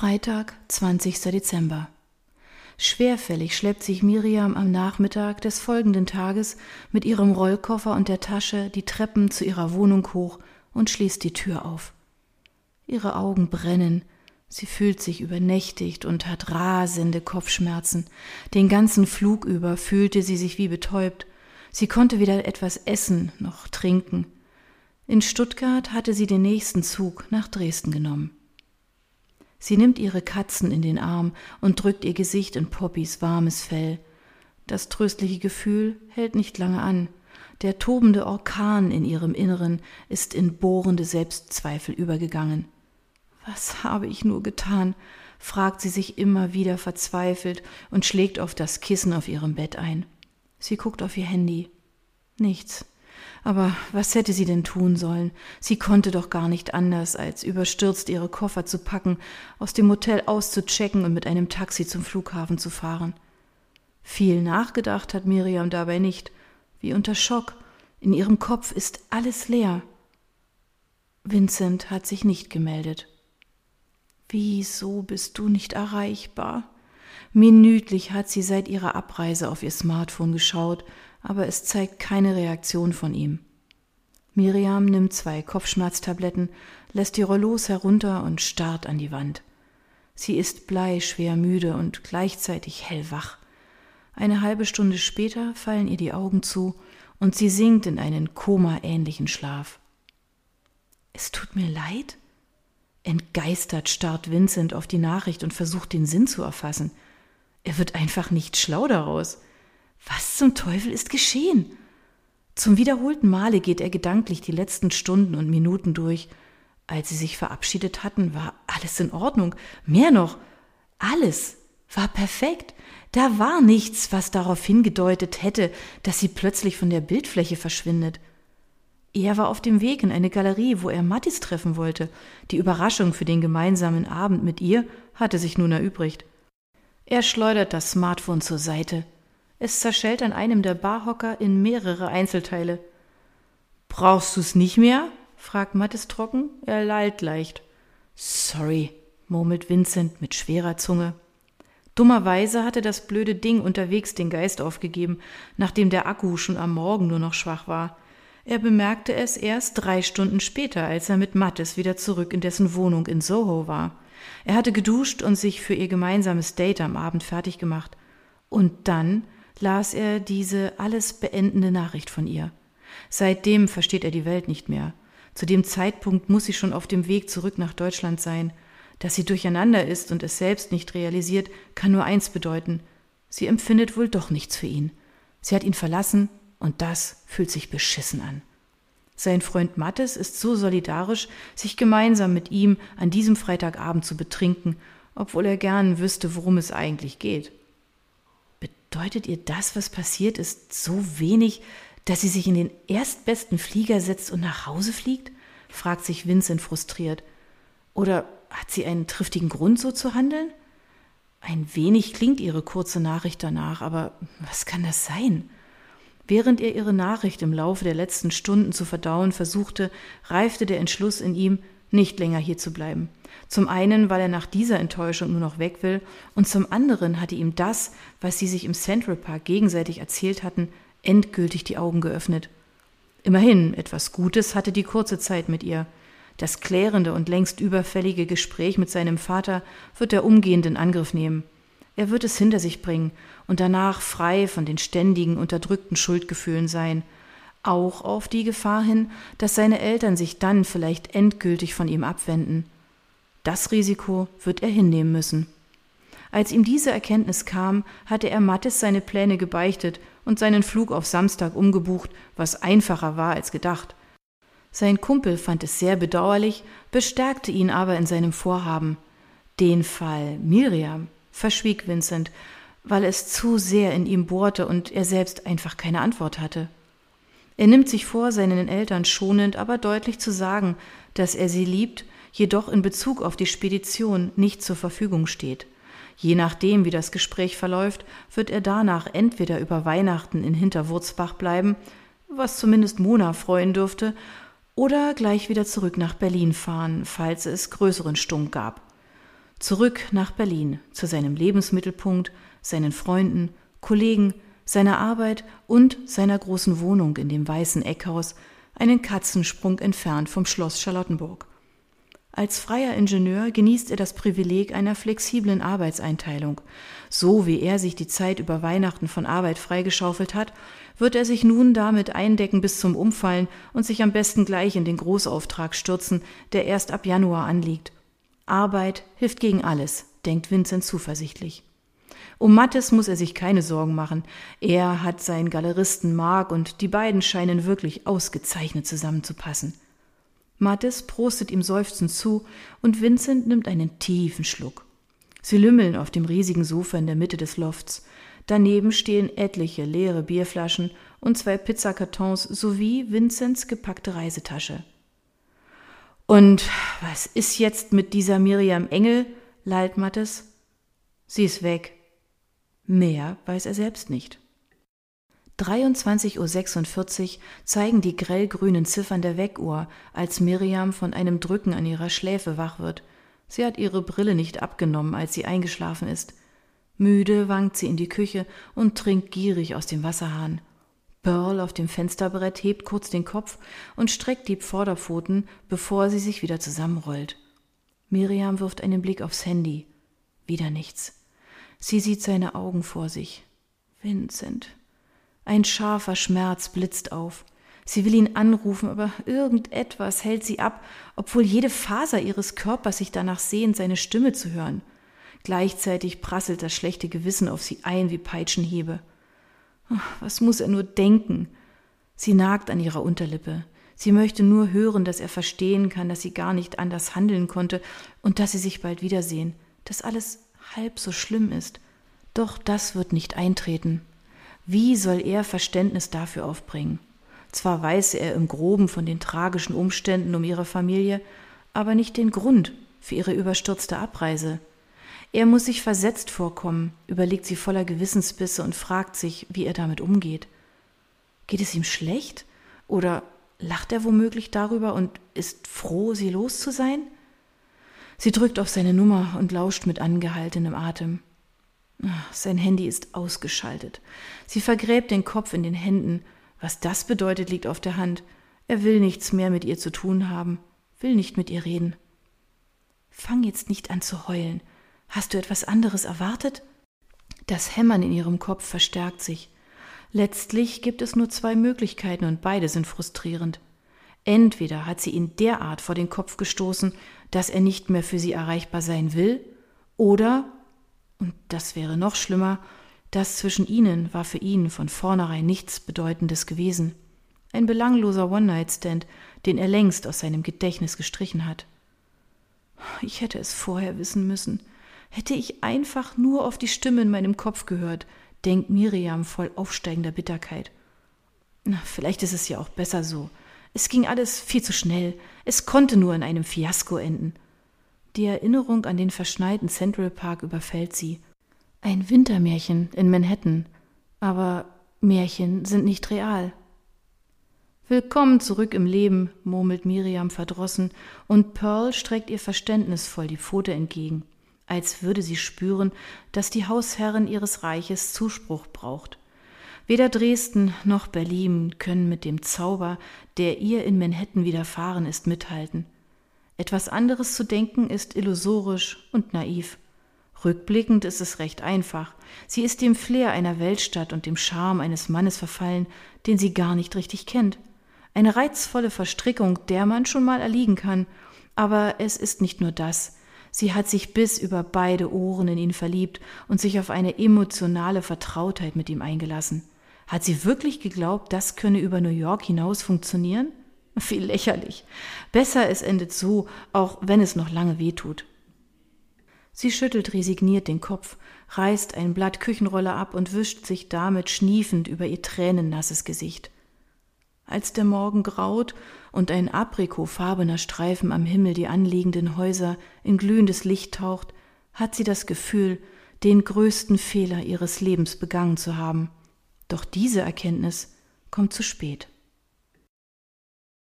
Freitag, 20. Dezember. Schwerfällig schleppt sich Miriam am Nachmittag des folgenden Tages mit ihrem Rollkoffer und der Tasche die Treppen zu ihrer Wohnung hoch und schließt die Tür auf. Ihre Augen brennen, sie fühlt sich übernächtigt und hat rasende Kopfschmerzen. Den ganzen Flug über fühlte sie sich wie betäubt. Sie konnte weder etwas essen noch trinken. In Stuttgart hatte sie den nächsten Zug nach Dresden genommen. Sie nimmt ihre Katzen in den Arm und drückt ihr Gesicht in Poppys warmes Fell. Das tröstliche Gefühl hält nicht lange an. Der tobende Orkan in ihrem Inneren ist in bohrende Selbstzweifel übergegangen. Was habe ich nur getan? fragt sie sich immer wieder verzweifelt und schlägt auf das Kissen auf ihrem Bett ein. Sie guckt auf ihr Handy. Nichts. Aber was hätte sie denn tun sollen? Sie konnte doch gar nicht anders, als überstürzt ihre Koffer zu packen, aus dem Hotel auszuchecken und mit einem Taxi zum Flughafen zu fahren. Viel nachgedacht hat Miriam dabei nicht, wie unter Schock. In ihrem Kopf ist alles leer. Vincent hat sich nicht gemeldet. Wieso bist du nicht erreichbar? Minütlich hat sie seit ihrer Abreise auf ihr Smartphone geschaut aber es zeigt keine Reaktion von ihm. Miriam nimmt zwei Kopfschmerztabletten, lässt die Rollos herunter und starrt an die Wand. Sie ist bleischwer müde und gleichzeitig hellwach. Eine halbe Stunde später fallen ihr die Augen zu und sie sinkt in einen komaähnlichen Schlaf. Es tut mir leid? Entgeistert starrt Vincent auf die Nachricht und versucht den Sinn zu erfassen. Er wird einfach nicht schlau daraus. Was zum Teufel ist geschehen? Zum wiederholten Male geht er gedanklich die letzten Stunden und Minuten durch. Als sie sich verabschiedet hatten, war alles in Ordnung. Mehr noch, alles war perfekt. Da war nichts, was darauf hingedeutet hätte, dass sie plötzlich von der Bildfläche verschwindet. Er war auf dem Weg in eine Galerie, wo er Mattis treffen wollte. Die Überraschung für den gemeinsamen Abend mit ihr hatte sich nun erübrigt. Er schleudert das Smartphone zur Seite. Es zerschellt an einem der Barhocker in mehrere Einzelteile. Brauchst du's nicht mehr? fragt Mattes trocken. Er lallt leicht. Sorry, murmelt Vincent mit schwerer Zunge. Dummerweise hatte das blöde Ding unterwegs den Geist aufgegeben, nachdem der Akku schon am Morgen nur noch schwach war. Er bemerkte es erst drei Stunden später, als er mit Mattes wieder zurück in dessen Wohnung in Soho war. Er hatte geduscht und sich für ihr gemeinsames Date am Abend fertig gemacht. Und dann las er diese alles beendende Nachricht von ihr. Seitdem versteht er die Welt nicht mehr. Zu dem Zeitpunkt muss sie schon auf dem Weg zurück nach Deutschland sein. Dass sie durcheinander ist und es selbst nicht realisiert, kann nur eins bedeuten. Sie empfindet wohl doch nichts für ihn. Sie hat ihn verlassen und das fühlt sich beschissen an. Sein Freund Mattes ist so solidarisch, sich gemeinsam mit ihm an diesem Freitagabend zu betrinken, obwohl er gern wüsste, worum es eigentlich geht. Bedeutet ihr das, was passiert ist, so wenig, dass sie sich in den erstbesten Flieger setzt und nach Hause fliegt? fragt sich Vincent frustriert. Oder hat sie einen triftigen Grund, so zu handeln? Ein wenig klingt ihre kurze Nachricht danach, aber was kann das sein? Während er ihre Nachricht im Laufe der letzten Stunden zu verdauen versuchte, reifte der Entschluss in ihm, nicht länger hier zu bleiben. Zum einen, weil er nach dieser Enttäuschung nur noch weg will, und zum anderen hatte ihm das, was sie sich im Central Park gegenseitig erzählt hatten, endgültig die Augen geöffnet. Immerhin, etwas Gutes hatte die kurze Zeit mit ihr. Das klärende und längst überfällige Gespräch mit seinem Vater wird er umgehend in Angriff nehmen. Er wird es hinter sich bringen und danach frei von den ständigen, unterdrückten Schuldgefühlen sein – auch auf die Gefahr hin, dass seine Eltern sich dann vielleicht endgültig von ihm abwenden. Das Risiko wird er hinnehmen müssen. Als ihm diese Erkenntnis kam, hatte er Mattes seine Pläne gebeichtet und seinen Flug auf Samstag umgebucht, was einfacher war als gedacht. Sein Kumpel fand es sehr bedauerlich, bestärkte ihn aber in seinem Vorhaben. Den Fall Miriam verschwieg Vincent, weil es zu sehr in ihm bohrte und er selbst einfach keine Antwort hatte. Er nimmt sich vor, seinen Eltern schonend, aber deutlich zu sagen, dass er sie liebt, jedoch in Bezug auf die Spedition nicht zur Verfügung steht. Je nachdem, wie das Gespräch verläuft, wird er danach entweder über Weihnachten in Hinterwurzbach bleiben, was zumindest Mona freuen dürfte, oder gleich wieder zurück nach Berlin fahren, falls es größeren Stunk gab. Zurück nach Berlin, zu seinem Lebensmittelpunkt, seinen Freunden, Kollegen, seiner Arbeit und seiner großen Wohnung in dem weißen Eckhaus, einen Katzensprung entfernt vom Schloss Charlottenburg. Als freier Ingenieur genießt er das Privileg einer flexiblen Arbeitseinteilung. So wie er sich die Zeit über Weihnachten von Arbeit freigeschaufelt hat, wird er sich nun damit eindecken bis zum Umfallen und sich am besten gleich in den Großauftrag stürzen, der erst ab Januar anliegt. Arbeit hilft gegen alles, denkt Vincent zuversichtlich. Um Mattes muss er sich keine Sorgen machen. Er hat seinen Galeristen Mark und die beiden scheinen wirklich ausgezeichnet zusammenzupassen. Mattes prostet ihm seufzend zu und Vincent nimmt einen tiefen Schluck. Sie lümmeln auf dem riesigen Sofa in der Mitte des Lofts. Daneben stehen etliche leere Bierflaschen und zwei Pizzakartons sowie Vincents gepackte Reisetasche. Und was ist jetzt mit dieser Miriam Engel? lallt Mattes. Sie ist weg. Mehr weiß er selbst nicht. 23.46 Uhr zeigen die grellgrünen Ziffern der Weckuhr, als Miriam von einem Drücken an ihrer Schläfe wach wird. Sie hat ihre Brille nicht abgenommen, als sie eingeschlafen ist. Müde wankt sie in die Küche und trinkt gierig aus dem Wasserhahn. Pearl auf dem Fensterbrett hebt kurz den Kopf und streckt die Vorderpfoten, bevor sie sich wieder zusammenrollt. Miriam wirft einen Blick aufs Handy. Wieder nichts. Sie sieht seine Augen vor sich. Vincent. Ein scharfer Schmerz blitzt auf. Sie will ihn anrufen, aber irgendetwas hält sie ab, obwohl jede Faser ihres Körpers sich danach sehnt, seine Stimme zu hören. Gleichzeitig prasselt das schlechte Gewissen auf sie ein wie Peitschenhiebe. Was muss er nur denken? Sie nagt an ihrer Unterlippe. Sie möchte nur hören, dass er verstehen kann, dass sie gar nicht anders handeln konnte und dass sie sich bald wiedersehen, dass alles halb so schlimm ist. Doch das wird nicht eintreten. Wie soll er Verständnis dafür aufbringen? Zwar weiß er im groben von den tragischen Umständen um ihre Familie, aber nicht den Grund für ihre überstürzte Abreise. Er muss sich versetzt vorkommen, überlegt sie voller Gewissensbisse und fragt sich, wie er damit umgeht. Geht es ihm schlecht? Oder lacht er womöglich darüber und ist froh, sie los zu sein? Sie drückt auf seine Nummer und lauscht mit angehaltenem Atem. Sein Handy ist ausgeschaltet. Sie vergräbt den Kopf in den Händen. Was das bedeutet, liegt auf der Hand. Er will nichts mehr mit ihr zu tun haben, will nicht mit ihr reden. Fang jetzt nicht an zu heulen. Hast du etwas anderes erwartet? Das Hämmern in ihrem Kopf verstärkt sich. Letztlich gibt es nur zwei Möglichkeiten und beide sind frustrierend. Entweder hat sie ihn derart vor den Kopf gestoßen, dass er nicht mehr für sie erreichbar sein will, oder, und das wäre noch schlimmer, das zwischen ihnen war für ihn von vornherein nichts Bedeutendes gewesen. Ein belangloser One-Night-Stand, den er längst aus seinem Gedächtnis gestrichen hat. Ich hätte es vorher wissen müssen. Hätte ich einfach nur auf die Stimme in meinem Kopf gehört, denkt Miriam voll aufsteigender Bitterkeit. Na, vielleicht ist es ja auch besser so. Es ging alles viel zu schnell. Es konnte nur in einem Fiasko enden. Die Erinnerung an den verschneiten Central Park überfällt sie. Ein Wintermärchen in Manhattan. Aber Märchen sind nicht real. Willkommen zurück im Leben, murmelt Miriam verdrossen, und Pearl streckt ihr verständnisvoll die Pfote entgegen als würde sie spüren, dass die Hausherrin ihres Reiches Zuspruch braucht. Weder Dresden noch Berlin können mit dem Zauber, der ihr in Manhattan widerfahren ist, mithalten. Etwas anderes zu denken ist illusorisch und naiv. Rückblickend ist es recht einfach. Sie ist dem Flair einer Weltstadt und dem Charme eines Mannes verfallen, den sie gar nicht richtig kennt. Eine reizvolle Verstrickung, der man schon mal erliegen kann. Aber es ist nicht nur das. Sie hat sich bis über beide Ohren in ihn verliebt und sich auf eine emotionale Vertrautheit mit ihm eingelassen. Hat sie wirklich geglaubt, das könne über New York hinaus funktionieren? Wie lächerlich. Besser es endet so, auch wenn es noch lange weh tut. Sie schüttelt resigniert den Kopf, reißt ein Blatt Küchenrolle ab und wischt sich damit schniefend über ihr tränennasses Gesicht. Als der Morgen graut und ein aprikofarbener Streifen am Himmel die anliegenden Häuser in glühendes Licht taucht, hat sie das Gefühl, den größten Fehler ihres Lebens begangen zu haben. Doch diese Erkenntnis kommt zu spät.